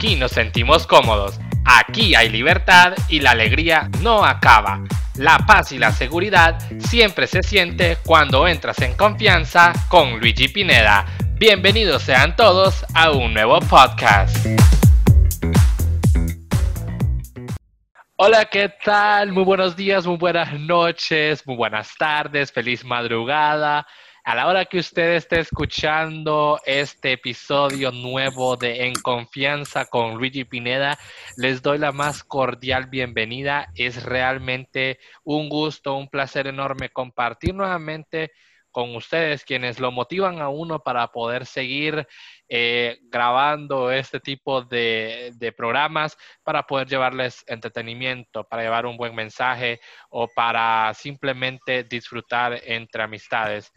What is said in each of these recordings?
Aquí nos sentimos cómodos, aquí hay libertad y la alegría no acaba. La paz y la seguridad siempre se siente cuando entras en confianza con Luigi Pineda. Bienvenidos sean todos a un nuevo podcast. Hola, ¿qué tal? Muy buenos días, muy buenas noches, muy buenas tardes, feliz madrugada. A la hora que usted esté escuchando este episodio nuevo de En Confianza con Luigi Pineda, les doy la más cordial bienvenida. Es realmente un gusto, un placer enorme compartir nuevamente con ustedes, quienes lo motivan a uno para poder seguir eh, grabando este tipo de, programas, para poder llevarles entretenimiento, para llevar un buen mensaje o para simplemente disfrutar entre amistades.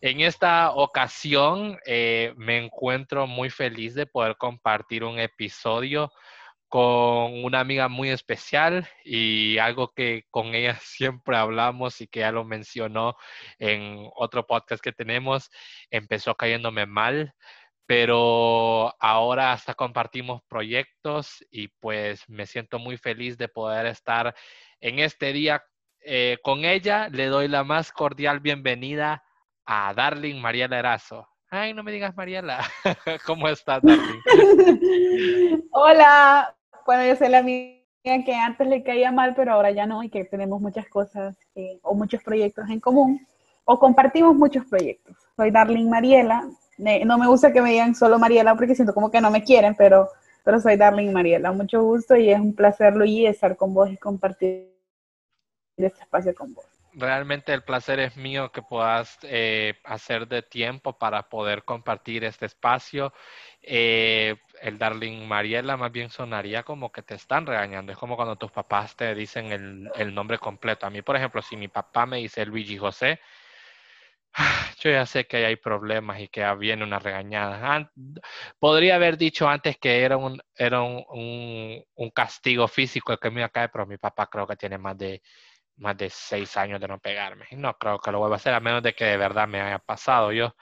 En esta ocasión eh, me encuentro muy feliz de poder compartir un episodio con una amiga muy especial y algo que con ella siempre hablamos y que ya lo mencionó en otro podcast que tenemos, empezó cayéndome mal, pero ahora hasta compartimos proyectos y pues me siento muy feliz de poder estar en este día eh, con ella. Le doy la más cordial bienvenida a Darling Mariela Erazo. Ay, no me digas Mariela. ¿Cómo estás, Darling? Hola. Bueno, yo soy la amiga que antes le caía mal, pero ahora ya no, y que tenemos muchas cosas eh, o muchos proyectos en común, o compartimos muchos proyectos. Soy Darling Mariela. No me gusta que me digan solo Mariela porque siento como que no me quieren, pero, pero soy Darling Mariela. Mucho gusto y es un placer, Luis, estar con vos y compartir este espacio con vos realmente el placer es mío que puedas eh, hacer de tiempo para poder compartir este espacio. Eh, el Darling Mariela más bien sonaría como que te están regañando. Es como cuando tus papás te dicen el, el nombre completo. A mí, por ejemplo, si mi papá me dice Luigi José, yo ya sé que hay problemas y que viene una regañada. Podría haber dicho antes que era un, era un, un, un castigo físico el que me cae, pero mi papá creo que tiene más de más de seis años de no pegarme. No creo que lo vuelva a hacer, a menos de que de verdad me haya pasado yo.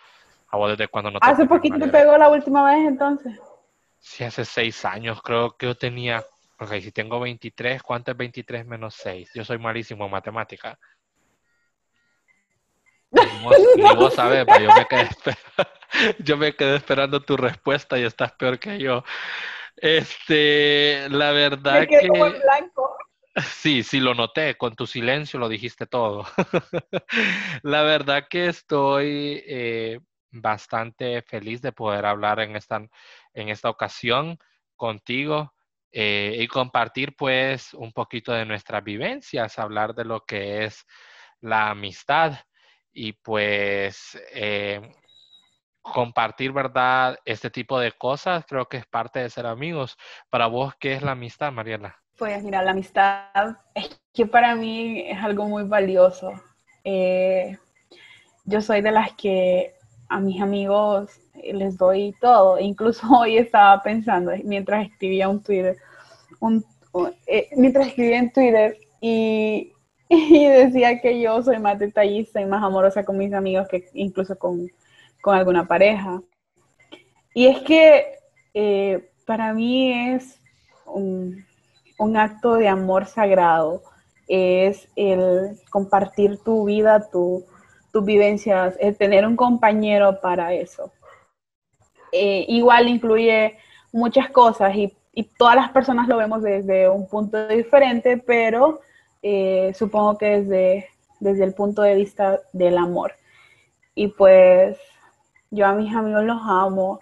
A vos desde cuando no ¿Hace poquito te pegó la última vez entonces? Sí, hace seis años. Creo que yo tenía. Ok, si tengo 23, ¿cuánto es 23 menos 6? Yo soy malísimo en matemática. Y vos sabés, yo me, quedé yo me quedé esperando tu respuesta y estás peor que yo. Este, la verdad me quedé que. Como en blanco. Sí, sí, lo noté, con tu silencio lo dijiste todo. La verdad que estoy eh, bastante feliz de poder hablar en esta, en esta ocasión contigo eh, y compartir pues un poquito de nuestras vivencias, hablar de lo que es la amistad y pues eh, compartir, ¿verdad? Este tipo de cosas creo que es parte de ser amigos. Para vos, ¿qué es la amistad, Mariela? Pues mira, la amistad es que para mí es algo muy valioso. Eh, yo soy de las que a mis amigos les doy todo. Incluso hoy estaba pensando, mientras escribía un Twitter, eh, mientras escribía en Twitter y, y, decía que yo soy más detallista y más amorosa con mis amigos que incluso con, con alguna pareja. Y es que eh, para mí es un acto de amor sagrado, es el compartir tu vida, tus vivencias, el tener un compañero para eso. Eh, igual incluye muchas cosas y, todas las personas lo vemos desde un punto diferente, pero eh, supongo que desde, desde el punto de vista del amor. Y pues yo a mis amigos los amo.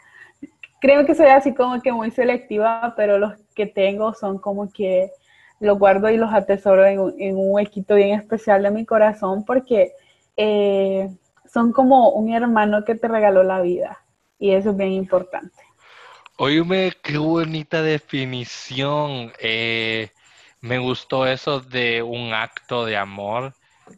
Creo que soy así como que muy selectiva, pero los que tengo son como que los guardo y los atesoro en en un huequito bien especial de mi corazón porque eh, son como un hermano que te regaló la vida y eso es bien importante. Oíme, qué bonita definición. Eh, me gustó eso de un acto de amor.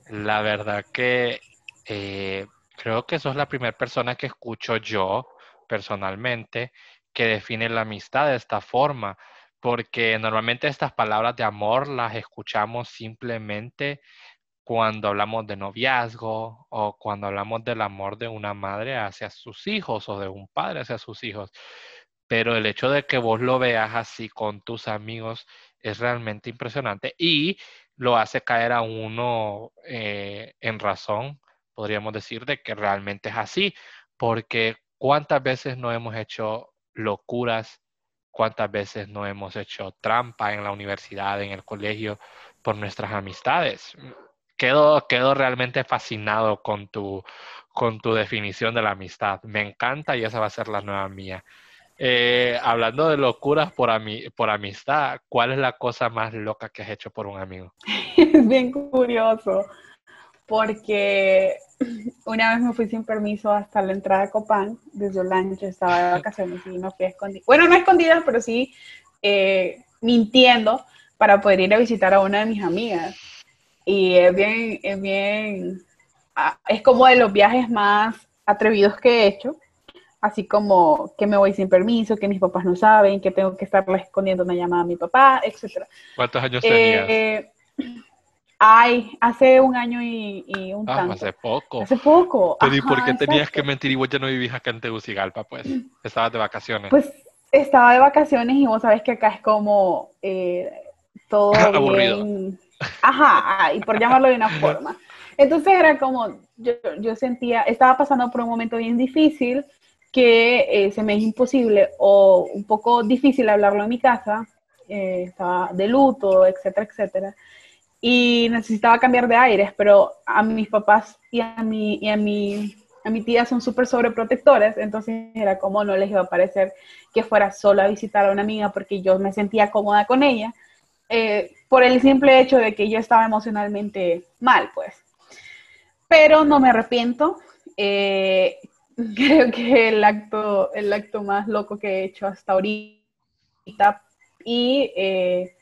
La verdad que eh, creo que sos la primera persona que escucho yo personalmente que define la amistad de esta forma porque normalmente estas palabras de amor las escuchamos simplemente cuando hablamos de noviazgo o cuando hablamos del amor de una madre hacia sus hijos o de un padre hacia sus hijos. pero el hecho de que vos lo veas así con tus amigos es realmente impresionante y lo hace caer a uno eh, en razón, podríamos decir, de que realmente es así, porque cuántas veces no hemos hecho locuras, cuántas veces no hemos hecho trampa en la universidad, en el colegio, por nuestras amistades. Quedo, quedo realmente fascinado con tu, con tu definición de la amistad. Me encanta y esa va a ser la nueva mía. Eh, hablando de locuras por, por amistad, ¿cuál es la cosa más loca que has hecho por un amigo? Es bien curioso, porque una vez me fui sin permiso hasta la entrada de Copán, desde Olancho, estaba de vacaciones y no fui escondida. Bueno, no escondida, pero sí eh, mintiendo para poder ir a visitar a una de mis amigas. Y es bien, es bien, ah, es como de los viajes más atrevidos que he hecho así como que me voy sin permiso, que mis papás no saben, que tengo que estarle escondiendo una llamada a mi papá, etc. ¿Cuántos años tenías? Eh, ay, hace un año y, un ah, hace poco. Hace poco. Pero ¿y por qué tenías que mentir y vos ya no vivís acá en Tegucigalpa, pues? Estabas de vacaciones. Pues estaba de vacaciones y vos sabés que acá es como eh, todo Aburrido. Ajá, y por llamarlo de una forma. Entonces era como, yo, yo sentía, estaba pasando por un momento bien difícil, que eh, se me es imposible o un poco difícil hablarlo en mi casa, eh, estaba de luto, etcétera, etcétera, y necesitaba cambiar de aires, pero a mis papás y a mi, y a mi, a mi tía son súper sobreprotectores, entonces era como no les iba a parecer que fuera solo a visitar a una amiga porque yo me sentía cómoda con ella, eh, por el simple hecho de que yo estaba emocionalmente mal, pues. Pero no me arrepiento. creo que el acto, el acto más loco que he hecho hasta ahorita y, eh,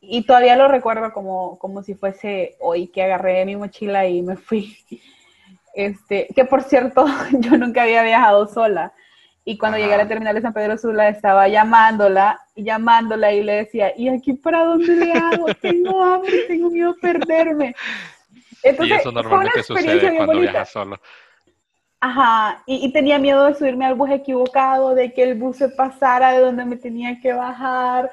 y todavía lo recuerdo como, como si fuese hoy que agarré mi mochila y me fui. Este, que por cierto, yo nunca había viajado sola. Y cuando llegué a la terminal de San Pedro Sula, estaba llamándola y llamándola y le decía, ¿y aquí para dónde le hago? Tengo hambre, tengo miedo a perderme. Entonces, y eso normalmente sucede cuando viajas solo. Ajá, y, tenía miedo de subirme al bus equivocado, de que el bus se pasara de donde me tenía que bajar.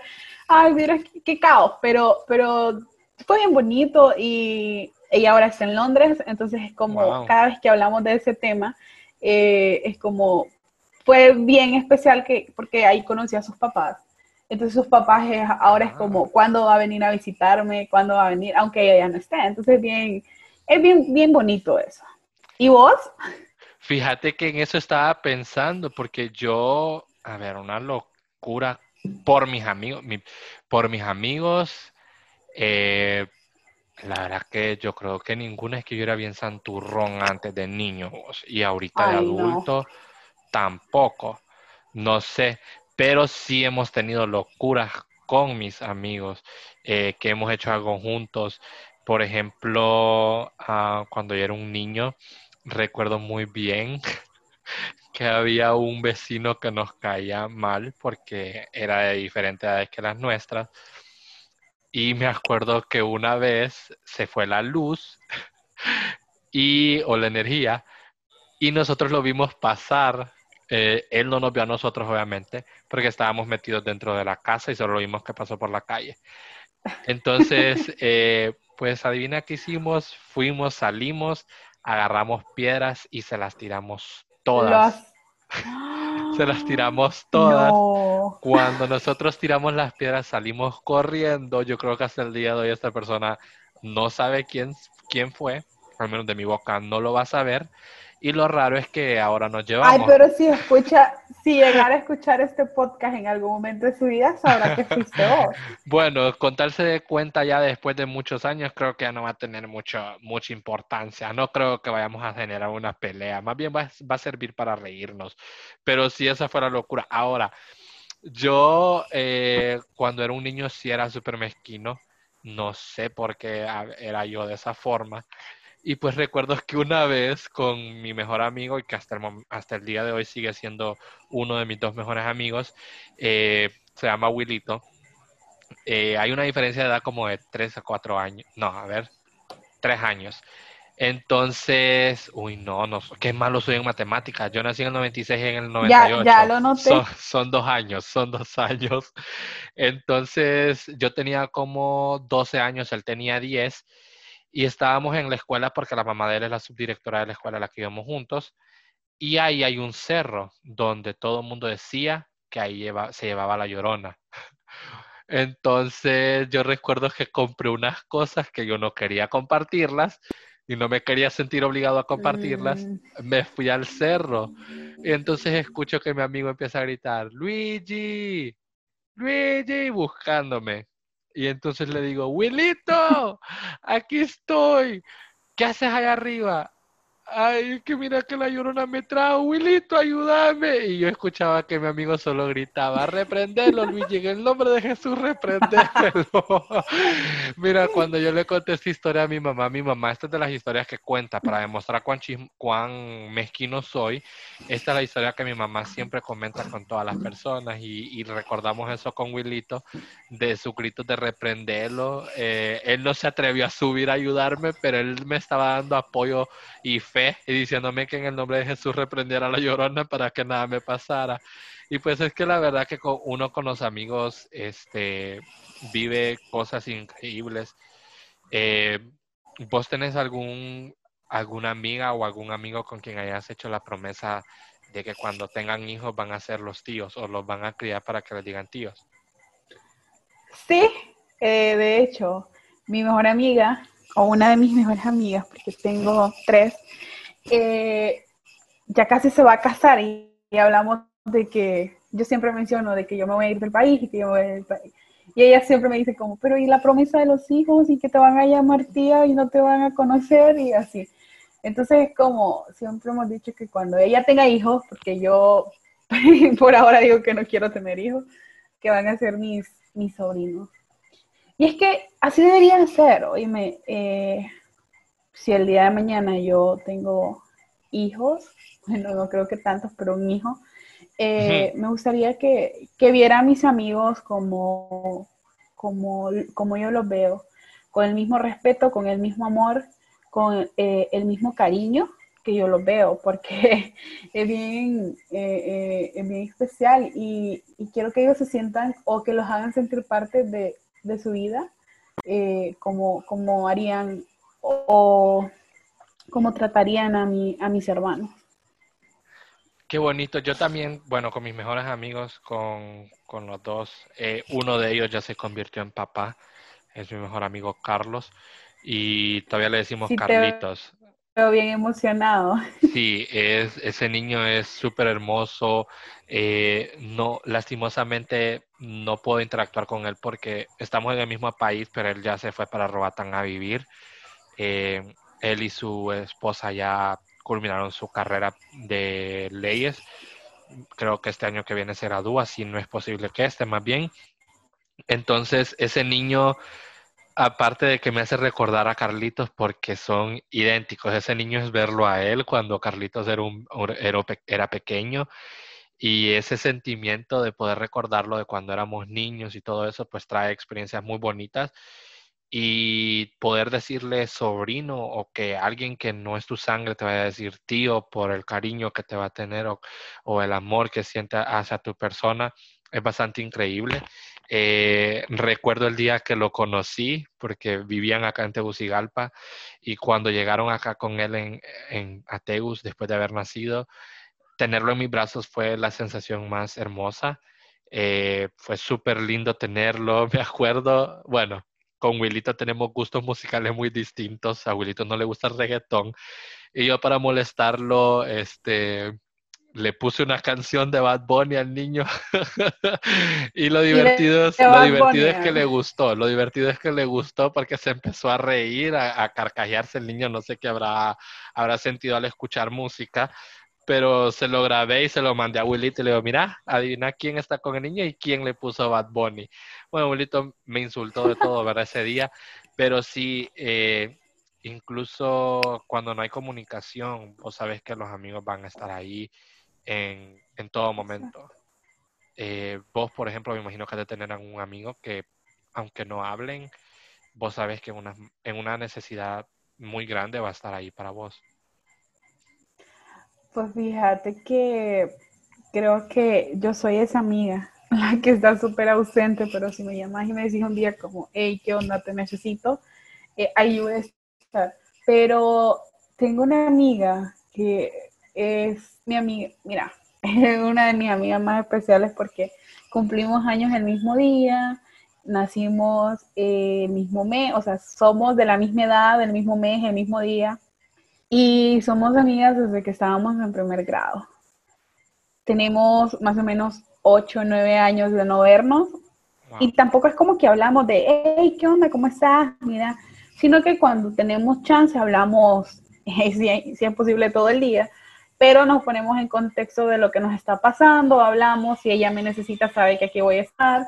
Ay, mira, qué, caos, pero, pero fue bien bonito y ella ahora está en Londres, entonces es como cada vez que hablamos de ese tema, eh, es como, fue bien especial que, porque ahí conocí a sus papás. Entonces sus papás ahora es como, ¿cuándo va a venir a visitarme? ¿Cuándo va a venir? Aunque ella ya no esté. Entonces bien, es bien, bien bonito eso. ¿Y vos? Fíjate que en eso estaba pensando, porque yo, a ver, una locura por mis amigos, por mis amigos, eh, la verdad que yo creo que ninguno es que yo era bien santurrón antes de niño y ahorita de adulto tampoco, no sé, pero sí hemos tenido locuras con mis amigos, eh, que hemos hecho algo juntos. Por ejemplo, ah, cuando yo era un niño, recuerdo muy bien que había un vecino que nos caía mal porque era de diferentes edades que las nuestras. Y me acuerdo que una vez se fue la luz y, o la energía y nosotros lo vimos pasar. Eh, él no nos vio a nosotros, obviamente, porque estábamos metidos dentro de la casa y solo lo vimos que pasó por la calle. Entonces, eh, pues adivina qué hicimos, fuimos, salimos, agarramos piedras y se las tiramos todas. se las tiramos todas. Cuando nosotros tiramos las piedras salimos corriendo. Yo creo que hasta el día de hoy esta persona no sabe quién, quién fue, al menos de mi boca no lo va a saber. Y lo raro es que ahora nos llevamos. Ay, pero si escucha, si llegara a escuchar este podcast en algún momento de su vida, sabrá que fuiste vos. Bueno, contarse de cuenta ya después de muchos años, creo que ya no va a tener mucho, mucha importancia. No creo que vayamos a generar una pelea. Más bien va, a servir para reírnos. Pero si esa fuera locura. Ahora, yo eh, cuando era un niño sí era súper mezquino. No sé por qué era yo de esa forma. Y pues recuerdo que una vez con mi mejor amigo, y que hasta el, hasta el día de hoy sigue siendo uno de mis dos mejores amigos, eh, se llama Willito. Eh, hay una diferencia de edad como de 3 a 4 años. No, a ver, 3 años. Entonces, uy, no, no, qué malo soy en matemáticas. Yo nací en el 96 y en el 98. Ya, ya lo noté. Son, son, dos años, son dos años. Entonces, yo tenía como 12 años, él tenía 10 y estábamos en la escuela porque la mamá de él es la subdirectora de la escuela a la que íbamos juntos. Y ahí hay un cerro donde todo el mundo decía que ahí se llevaba la llorona. Entonces yo recuerdo que compré unas cosas que yo no quería compartirlas y no me quería sentir obligado a compartirlas. Mm. Me fui al cerro y entonces escucho que mi amigo empieza a gritar, Luigi, Luigi, buscándome. Y entonces le digo, Wilito, aquí estoy. ¿Qué haces allá arriba? Ay, que mira que la llorona me trajo, Wilito, ayúdame. Y yo escuchaba que mi amigo solo gritaba, reprenderlo, Luigi, en el nombre de Jesús, reprenderlo. mira, cuando yo le conté esta historia a mi mamá, mi mamá, esta es de las historias que cuenta para demostrar cuán, cuán mezquino soy. Esta es la historia que mi mamá siempre comenta con todas las personas y, recordamos eso con Wilito, de su grito de reprenderlo. Eh, él no se atrevió a subir a ayudarme, pero él me estaba dando apoyo y y diciéndome que en el nombre de Jesús reprendiera la llorona para que nada me pasara. Y pues es que la verdad que uno con los amigos este, vive cosas increíbles. Eh, ¿Vos tenés algún, alguna amiga o algún amigo con quien hayas hecho la promesa de que cuando tengan hijos van a ser los tíos o los van a criar para que les digan tíos? Sí, eh, de hecho, mi mejor amiga o una de mis mejores amigas, porque tengo tres, eh, ya casi se va a casar y, hablamos de que yo siempre menciono de que yo me voy a ir del país y que yo me voy a ir del país. Y ella siempre me dice como, pero ¿y la promesa de los hijos? Y que te van a llamar tía y no te van a conocer y así. Entonces, como siempre hemos dicho que cuando ella tenga hijos, porque yo por ahora digo que no quiero tener hijos, que van a ser mis, mis sobrinos. Y es que así debería ser, oíme, eh, si el día de mañana yo tengo hijos, bueno, no creo que tantos, pero un hijo, eh, me gustaría que, que, viera a mis amigos como, como, como yo los veo, con el mismo respeto, con el mismo amor, con eh, el mismo cariño que yo los veo, porque es bien, es bien especial y, y, quiero que ellos se sientan o que los hagan sentir parte de, de su vida, eh, como, como harían o, como tratarían a, mi, a mis hermanos. Qué bonito. Yo también, bueno, con mis mejores amigos, con, los dos, eh, uno de ellos ya se convirtió en papá, es mi mejor amigo Carlos, y todavía le decimos Carlitos. Pero bien emocionado. Sí, es, ese niño es súper hermoso. Eh, no, lastimosamente no puedo interactuar con él porque estamos en el mismo país, pero él ya se fue para Robatán a vivir. Eh, él y su esposa ya culminaron su carrera de leyes. Creo que este año que viene se gradúa, si no es posible que este, más bien. Entonces, ese niño aparte de que me hace recordar a Carlitos porque son idénticos. Ese niño es verlo a él cuando Carlitos era, un, era, pequeño y ese sentimiento de poder recordarlo de cuando éramos niños y todo eso, pues trae experiencias muy bonitas y poder decirle sobrino o que alguien que no es tu sangre te vaya a decir tío por el cariño que te va a tener o, o el amor que siente hacia tu persona es bastante increíble. Eh, recuerdo el día que lo conocí porque vivían acá en Tegucigalpa y cuando llegaron acá con él en, en Ateus después de haber nacido, tenerlo en mis brazos fue la sensación más hermosa. Eh, fue súper lindo tenerlo, me acuerdo, bueno, con Wilito tenemos gustos musicales muy distintos, a Wilito no le gusta el reggaetón y yo para molestarlo, este, le puse una canción de Bad Bunny al niño y lo divertido, es, lo divertido es que le gustó, lo divertido es que le gustó porque se empezó a reír, a, carcajearse el niño, no sé qué habrá, habrá sentido al escuchar música, pero se lo grabé y se lo mandé a Wilito y le digo, mira, adivina quién está con el niño y quién le puso Bad Bunny. Bueno, Wilito me insultó de todo, ¿verdad? Ese día, pero sí, eh, incluso cuando no hay comunicación, vos sabes que los amigos van a estar ahí en, en todo momento. Eh, vos, por ejemplo, me imagino que de tener a un amigo que, aunque no hablen, vos sabes que una, en una necesidad muy grande va a estar ahí para vos. Pues fíjate que creo que yo soy esa amiga, la que está súper ausente, pero si me llamas y me decís un día como, hey, ¿qué onda? Te necesito, eh, ahí voy a estar. Pero tengo una amiga que es mi amiga, mira, es una de mis amigas más especiales porque cumplimos años el mismo día, nacimos el mismo mes, o sea, somos de la misma edad, del mismo mes, el mismo día, y somos amigas desde que estábamos en primer grado. Tenemos más o menos 8 o 9 años de no vernos, y tampoco es como que hablamos de, hey, ¿qué onda? ¿Cómo estás? Mira, sino que cuando tenemos chance hablamos, si, es posible, todo el día, pero nos ponemos en contexto de lo que nos está pasando, hablamos, si ella me necesita, sabe que aquí voy a estar.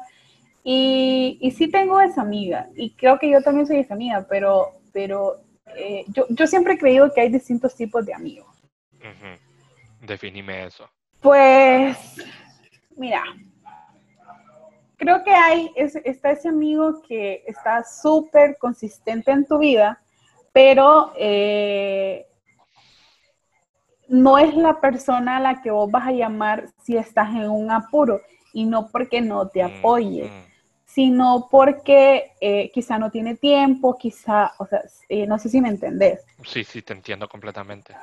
Y, y sí tengo esa amiga, y creo que yo también soy esa amiga, pero, pero eh, yo, yo, siempre he creído que hay distintos tipos de amigos. Definime eso. Pues, mira, creo que hay, es, está ese amigo que está súper consistente en tu vida, pero eh, no es la persona a la que vos vas a llamar si estás en un apuro y no porque no te mm, apoye, mm. sino porque eh, quizá no tiene tiempo, quizá, o sea, eh, no sé si me entendés. Sí, sí, te entiendo completamente.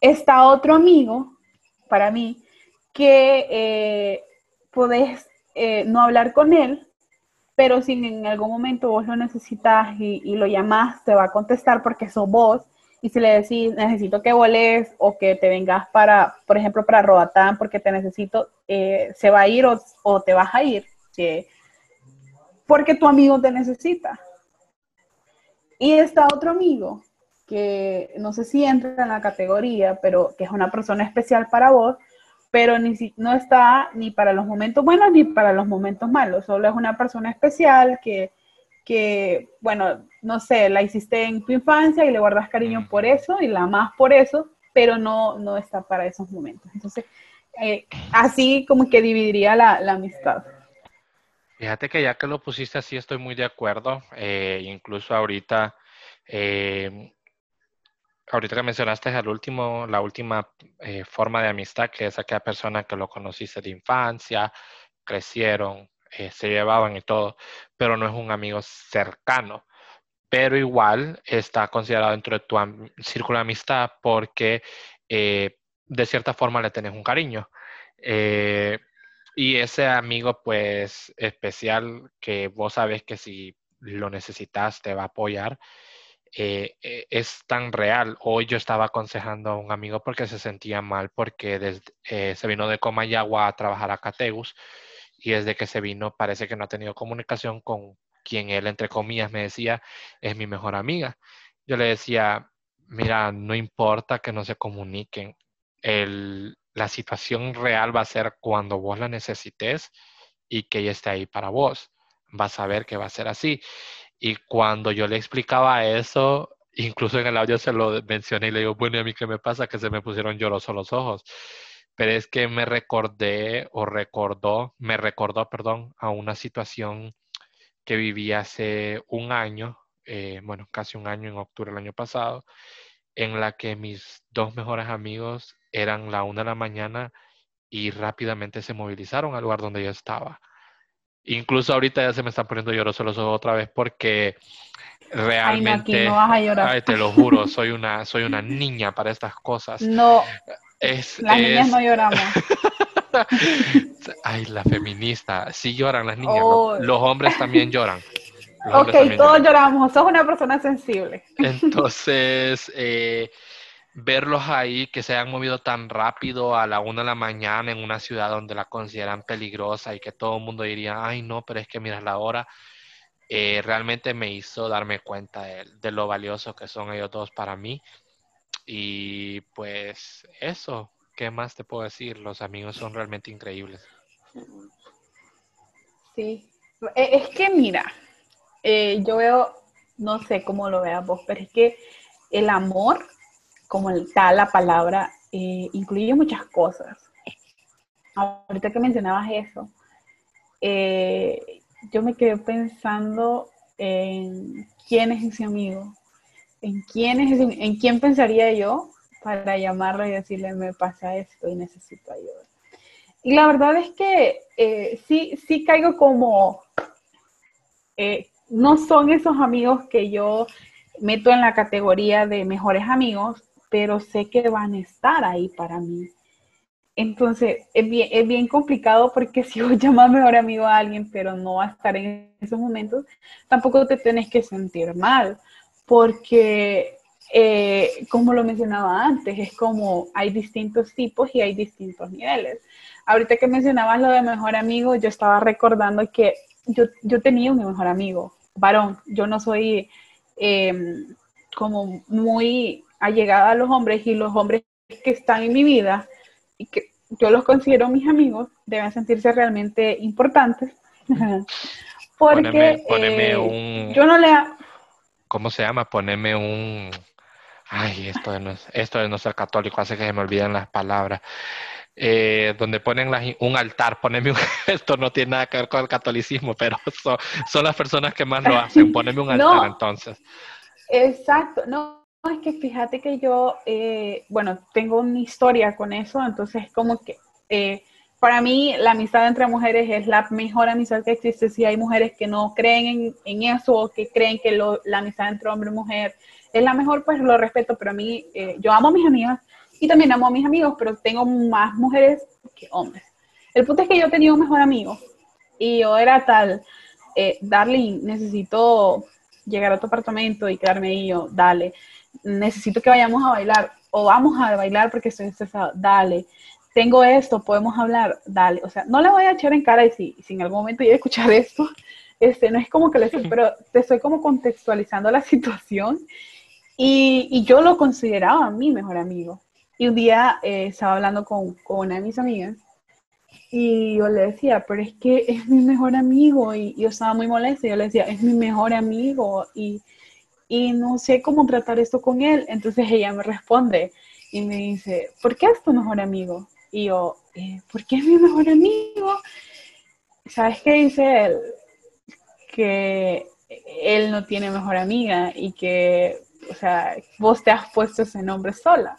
Está otro amigo, para mí, que eh, podés no hablar con él, pero si en algún momento vos lo necesitas y, y lo llamás, te va a contestar porque sos vos y si le decís, necesito que voles o que te vengas para, por ejemplo, para Roatán porque te necesito, eh, se va a ir o, te vas a ir, porque tu amigo te necesita. Y está otro amigo que no sé si entra en la categoría, pero que es una persona especial para vos, pero ni si, no está ni para los momentos buenos ni para los momentos malos, solo es una persona especial que que, bueno, no sé, la hiciste en tu infancia y le guardas cariño por eso y la amas por eso, pero no, no está para esos momentos. Entonces, eh, así como que dividiría la, amistad. Fíjate que ya que lo pusiste así, estoy muy de acuerdo. Eh, incluso ahorita, eh, ahorita que mencionaste al último, la última forma de amistad, que es aquella persona que lo conociste de infancia, crecieron, se llevaban y todo, pero no es un amigo cercano. Pero igual está considerado dentro de tu círculo de amistad porque eh, de cierta forma le tenés un cariño. Eh, y ese amigo, pues, especial, que vos sabes que si lo necesitas te va a apoyar, es tan real. Hoy yo estaba aconsejando a un amigo porque se sentía mal porque desde, se vino de Comayagua a trabajar a Cateus y desde que se vino parece que no ha tenido comunicación con quien él, entre comillas, me decía, es mi mejor amiga. Yo le decía, mira, no importa que no se comuniquen, la situación real va a ser cuando vos la necesites y que ella esté ahí para vos. Vas a ver que va a ser así. Y cuando yo le explicaba eso, incluso en el audio se lo mencioné y le digo, bueno, ¿y a mí qué me pasa? Que se me pusieron llorosos los ojos pero es que me recordé o recordó, me recordó, perdón, a una situación que viví hace un año, eh, bueno, casi un año en octubre del año pasado, en la que mis dos mejores amigos eran la una de la mañana y rápidamente se movilizaron al lugar donde yo estaba. Incluso ahorita ya se me están poniendo llorosos los ojos otra vez porque realmente, no, no vas a llorar. Ay, te lo juro, soy una, soy una niña para estas cosas. No, las niñas no lloramos. Ay, la feminista. Sí lloran las niñas. Los hombres también lloran. ok, todos lloramos. Sos una persona sensible. Entonces, eh, verlos ahí que se han movido tan rápido a la una de la mañana en una ciudad donde la consideran peligrosa y que todo el mundo diría, ay, no, pero es que mira la hora. Eh, realmente me hizo darme cuenta de lo valioso que son ellos dos para mí y pues eso, ¿qué más te puedo decir? Los amigos son realmente increíbles. Sí, e, es que mira, eh, yo veo, no sé cómo lo veas vos, pero es que el amor, como está la palabra, eh, incluye muchas cosas. Ahorita que mencionabas eso, eh, yo me quedé pensando en quién es ese amigo en quién, es, en quién pensaría yo para llamarlo y decirle, me pasa esto y necesito ayuda. Y la verdad es que eh, sí, sí caigo como, eh, no son esos amigos que yo meto en la categoría de mejores amigos, pero sé que van a estar ahí para mí. Entonces, es bien, es bien complicado porque si vos llamas mejor amigo a alguien, pero no va a estar en esos momentos, tampoco te tienes que sentir mal, porque, eh, como lo mencionaba antes, es como hay distintos tipos y hay distintos niveles. Ahorita que mencionabas lo de mejor amigo, yo estaba recordando que yo, yo tenía un mejor amigo, varón. Yo no soy em, como muy allegada a los hombres y los hombres que están en mi vida y que yo los considero mis amigos, deben sentirse realmente importantes. Porque poneme, eh, un, yo no le... ¿Cómo se llama? Poneme un... Ay, esto de no, esto de no ser católico hace que se me olviden las palabras. Eh, donde ponen un altar, poneme un, esto no tiene nada que ver con el catolicismo, pero son, las personas que más lo hacen, poneme un altar entonces. Exacto, no, es que fíjate que yo, eh, bueno, tengo una historia con eso, entonces como que eh, para mí la amistad entre mujeres es la mejor amistad que existe. Si hay mujeres que no creen en, eso o que creen que la amistad entre hombre y mujer es la mejor, pues lo respeto, pero a mí, eh, yo amo a mis amigas y también amo a mis amigos, pero tengo más mujeres que hombres. El punto es que yo tenía un mejor amigo y yo era tal, Darling, necesito llegar a tu apartamento y quedarme ahí, yo, dale necesito que vayamos a bailar o vamos a bailar porque estoy estresado, dale. Tengo esto, podemos hablar, dale. O sea, no le voy a echar en cara y si, si en algún momento yo a escuchar esto, este, no es como que le estoy, pero te estoy como contextualizando la situación y, y yo lo consideraba mi mejor amigo. Y un día eh, estaba hablando con, con, una de mis amigas y yo le decía, pero es que es mi mejor amigo y yo estaba muy molesta y yo le decía, es mi mejor amigo y y no sé cómo tratar esto con él. Entonces ella me responde y me dice, ¿por qué es tu mejor amigo? Y yo, eh, ¿por qué es mi mejor amigo? ¿Sabes qué dice él? Que él no tiene mejor amiga y que, o sea, vos te has puesto ese nombre sola.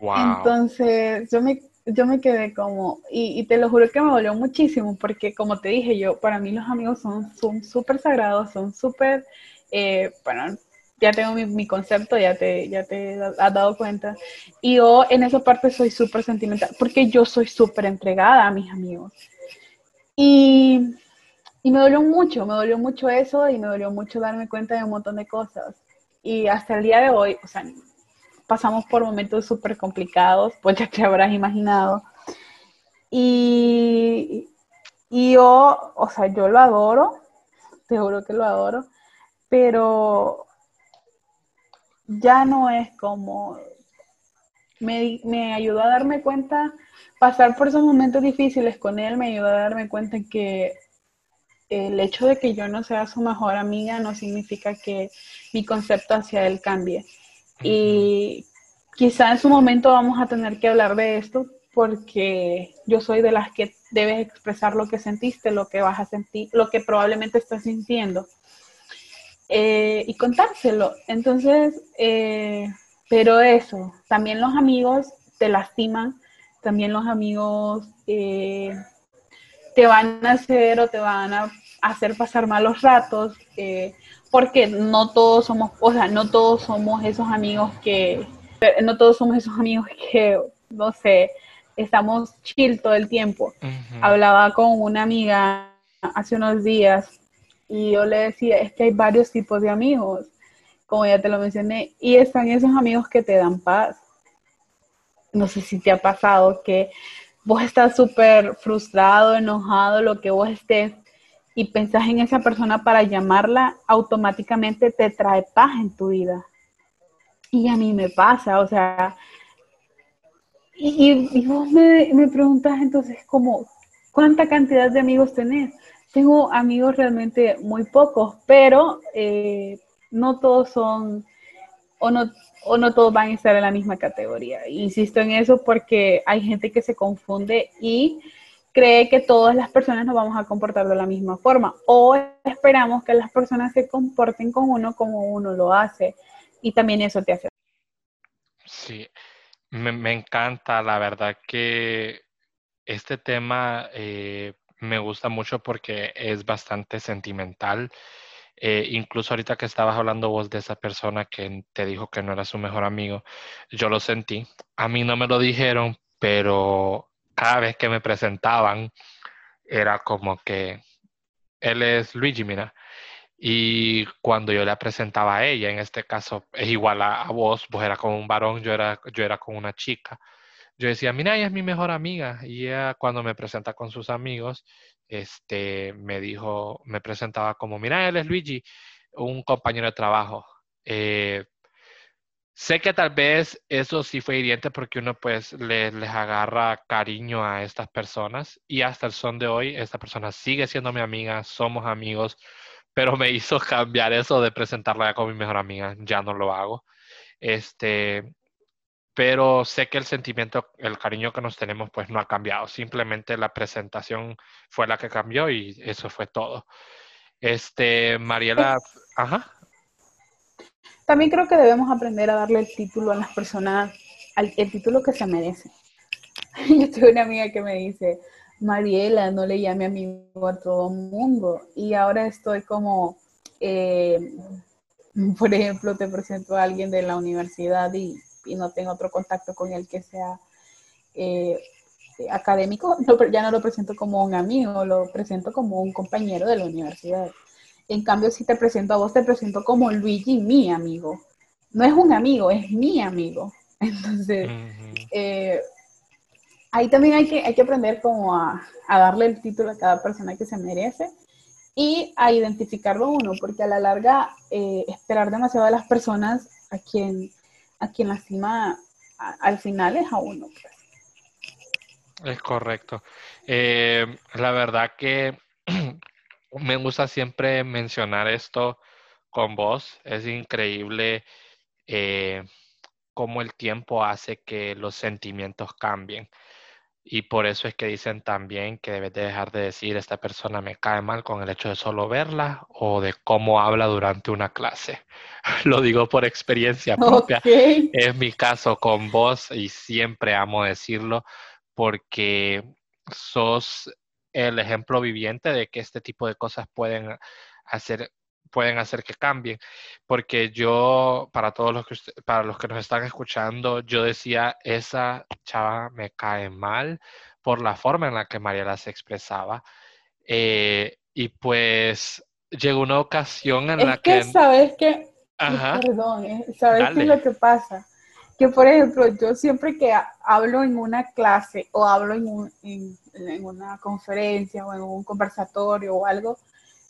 Entonces yo me, yo me quedé como, y, y, te lo juro que me dolió muchísimo, porque como te dije yo, para mí los amigos son súper sagrados, son súper eh, bueno, ya tengo mi, concepto, ya te, ya te has dado cuenta. Y yo en esa parte soy súper sentimental, porque yo soy súper entregada a mis amigos. Y, y me dolió mucho, me dolió mucho eso y me dolió mucho darme cuenta de un montón de cosas. Y hasta el día de hoy, o sea, pasamos por momentos súper complicados, pues ya te habrás imaginado. Y, y yo, o sea, yo lo adoro, te juro que lo adoro, pero ya no es como, me, ayudó a darme cuenta, pasar por esos momentos difíciles con él me ayudó a darme cuenta que el hecho de que yo no sea su mejor amiga no significa que mi concepto hacia él cambie. Y quizá en su momento vamos a tener que hablar de esto porque yo soy de las que debes expresar lo que sentiste, lo que vas a sentir, lo que probablemente estás sintiendo. Eh, y contárselo. Entonces, eh, pero eso, también los amigos te lastiman, también los amigos eh, te van a hacer o te van a hacer pasar malos ratos, porque no todos somos, o sea, no todos somos esos amigos que, no todos somos esos amigos que, no sé, estamos chill todo el tiempo. Hablaba con una amiga hace unos días y yo le decía, es que hay varios tipos de amigos, como ya te lo mencioné, y están esos amigos que te dan paz. No sé si te ha pasado que vos estás súper frustrado, enojado, lo que vos estés, y pensás en esa persona para llamarla, automáticamente te trae paz en tu vida. Y a mí me pasa, o sea, y, vos me, me preguntas entonces como, ¿cuánta cantidad de amigos tenés? Tengo amigos realmente muy pocos, pero eh, no todos son, o no, o no todos van a estar en la misma categoría. Insisto en eso porque hay gente que se confunde y cree que todas las personas nos vamos a comportar de la misma forma o esperamos que las personas se comporten con uno como uno lo hace y también eso te hace. Sí, me, encanta, la verdad que este tema eh, me gusta mucho porque es bastante sentimental. Eh, incluso ahorita que estabas hablando vos de esa persona que te dijo que no era su mejor amigo, yo lo sentí. A mí no me lo dijeron, pero cada vez que me presentaban era como que él es Luigi, mira. Y cuando yo la presentaba a ella, en este caso es igual a, vos, vos era como un varón, yo era, yo era con una chica. Yo decía, mira, ella es mi mejor amiga. Y ella cuando me presenta con sus amigos, este, me dijo, me presentaba como, mira, él es Luigi, un compañero de trabajo. Eh, Sé que tal vez eso sí fue hiriente porque uno pues les agarra cariño a estas personas y hasta el son de hoy esta persona sigue siendo mi amiga, somos amigos, pero me hizo cambiar eso de presentarla como mi mejor amiga, ya no lo hago. Este, pero sé que el sentimiento, el cariño que nos tenemos pues no ha cambiado, simplemente la presentación fue la que cambió y eso fue todo. Este, Mariela, ajá. También creo que debemos aprender a darle el título a las personas, el título que se merece. Yo tengo una amiga que me dice, Mariela, no le llame amigo a todo el mundo. Y ahora estoy como, eh, por ejemplo, te presento a alguien de la universidad y, no tengo otro contacto con él que sea eh, académico, ya no lo presento como un amigo, lo presento como un compañero de la universidad. En cambio, si te presento a vos, te presento como Luigi, mi amigo. No es un amigo, es mi amigo. Entonces, eh, ahí también hay que, hay que aprender como a, darle el título a cada persona que se merece y a identificarlo uno, porque a la larga eh, esperar demasiado a las personas a quien, a quien lastima al final es a uno. Pues. Es correcto. Eh, la verdad que me gusta siempre mencionar esto con vos. Es increíble eh, cómo el tiempo hace que los sentimientos cambien. Y por eso es que dicen también que debes de dejar de decir esta persona me cae mal con el hecho de solo verla o de cómo habla durante una clase. Lo digo por experiencia propia. Es mi caso con vos y siempre amo decirlo porque sos el ejemplo viviente de que este tipo de cosas pueden hacer pueden hacer que cambien, porque yo, para todos los que, para los que nos están escuchando, yo decía, esa chava me cae mal por la forma en la que Mariela se expresaba. Eh, y pues llegó una ocasión en la que... sabes que... Perdón, eh, ¿sabes qué es lo que pasa? que por ejemplo yo siempre que hablo en una clase o hablo en, en, una conferencia o en un conversatorio o algo,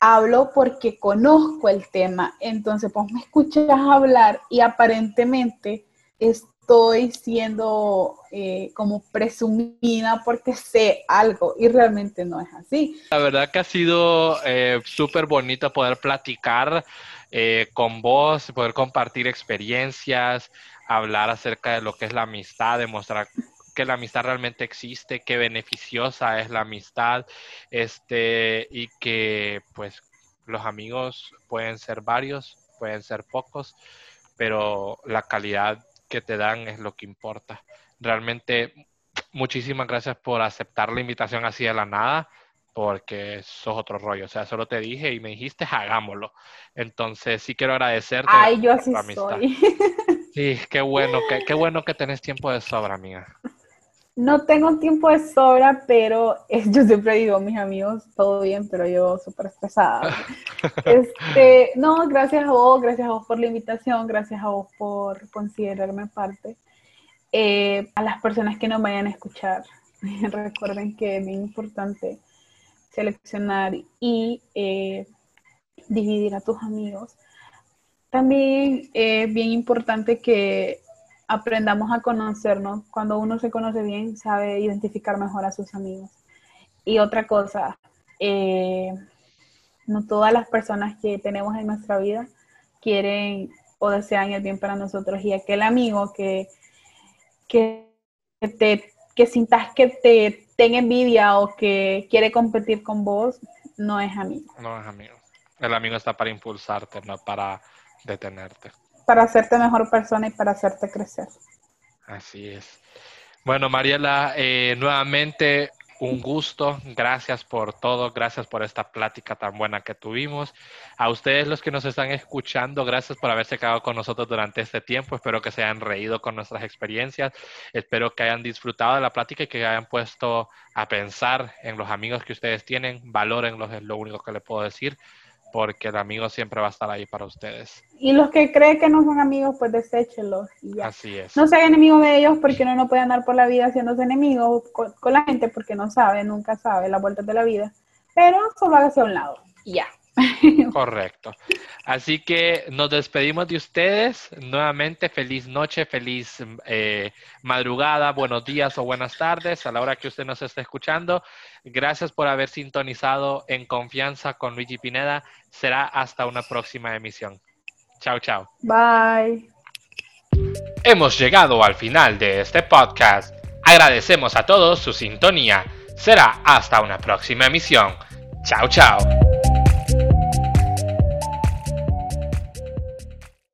hablo porque conozco el tema. Entonces, pues me escuchas hablar y aparentemente estoy siendo eh, como presumida porque sé algo y realmente no es así. La verdad que ha sido eh, súper bonito poder platicar eh, con vos, poder compartir experiencias, hablar acerca de lo que es la amistad, demostrar que la amistad realmente existe, qué beneficiosa es la amistad, este, y que pues los amigos pueden ser varios, pueden ser pocos, pero la calidad que te dan es lo que importa. Realmente, muchísimas gracias por aceptar la invitación así de la nada, porque sos otro rollo. O sea, solo te dije y me dijiste, hagámoslo. Entonces, sí quiero agradecerte. Ay, yo así soy. Sí, qué bueno, qué, qué bueno que tenés tiempo de sobra, amiga. No tengo tiempo de sobra, pero yo siempre digo, mis amigos, todo bien, pero yo súper estresada. este, no, gracias a vos, gracias a vos por la invitación, gracias a vos por considerarme parte. Eh, a las personas que nos vayan a escuchar, recuerden que es bien importante seleccionar y eh, dividir a tus amigos también es bien importante que aprendamos a conocernos. Cuando uno se conoce bien, sabe identificar mejor a sus amigos. Y otra cosa, eh, no todas las personas que tenemos en nuestra vida quieren o desean el bien para nosotros. Y aquel amigo que, que, te, que sintas que te tenga envidia o que quiere competir con vos, no es amigo. No es amigo. El amigo está para impulsarte, no para detenerte. Para hacerte mejor persona y para hacerte crecer. Así es. Bueno, Mariela, eh, nuevamente un gusto. Gracias por todo. Gracias por esta plática tan buena que tuvimos. A ustedes los que nos están escuchando, gracias por haberse quedado con nosotros durante este tiempo. Espero que se hayan reído con nuestras experiencias. Espero que hayan disfrutado de la plática y que hayan puesto a pensar en los amigos que ustedes tienen. Valórenlos, es lo único que les puedo decir porque el amigo siempre va a estar ahí para ustedes. Y los que creen que no son amigos, pues y ya. Así es. No sean enemigos de ellos porque uno no puede andar por la vida haciéndose enemigos con, con la gente porque no sabe, nunca sabe las vueltas de la vida. Pero solo hágase a un lado y ya. Correcto. Así que nos despedimos de ustedes. Nuevamente, feliz noche, feliz eh, madrugada, buenos días o buenas tardes a la hora que usted nos esté escuchando. Gracias por haber sintonizado en confianza con Luigi Pineda. Será hasta una próxima emisión. Chao, chao. Bye. Hemos llegado al final de este podcast. Agradecemos a todos su sintonía. Será hasta una próxima emisión. Chao, chao.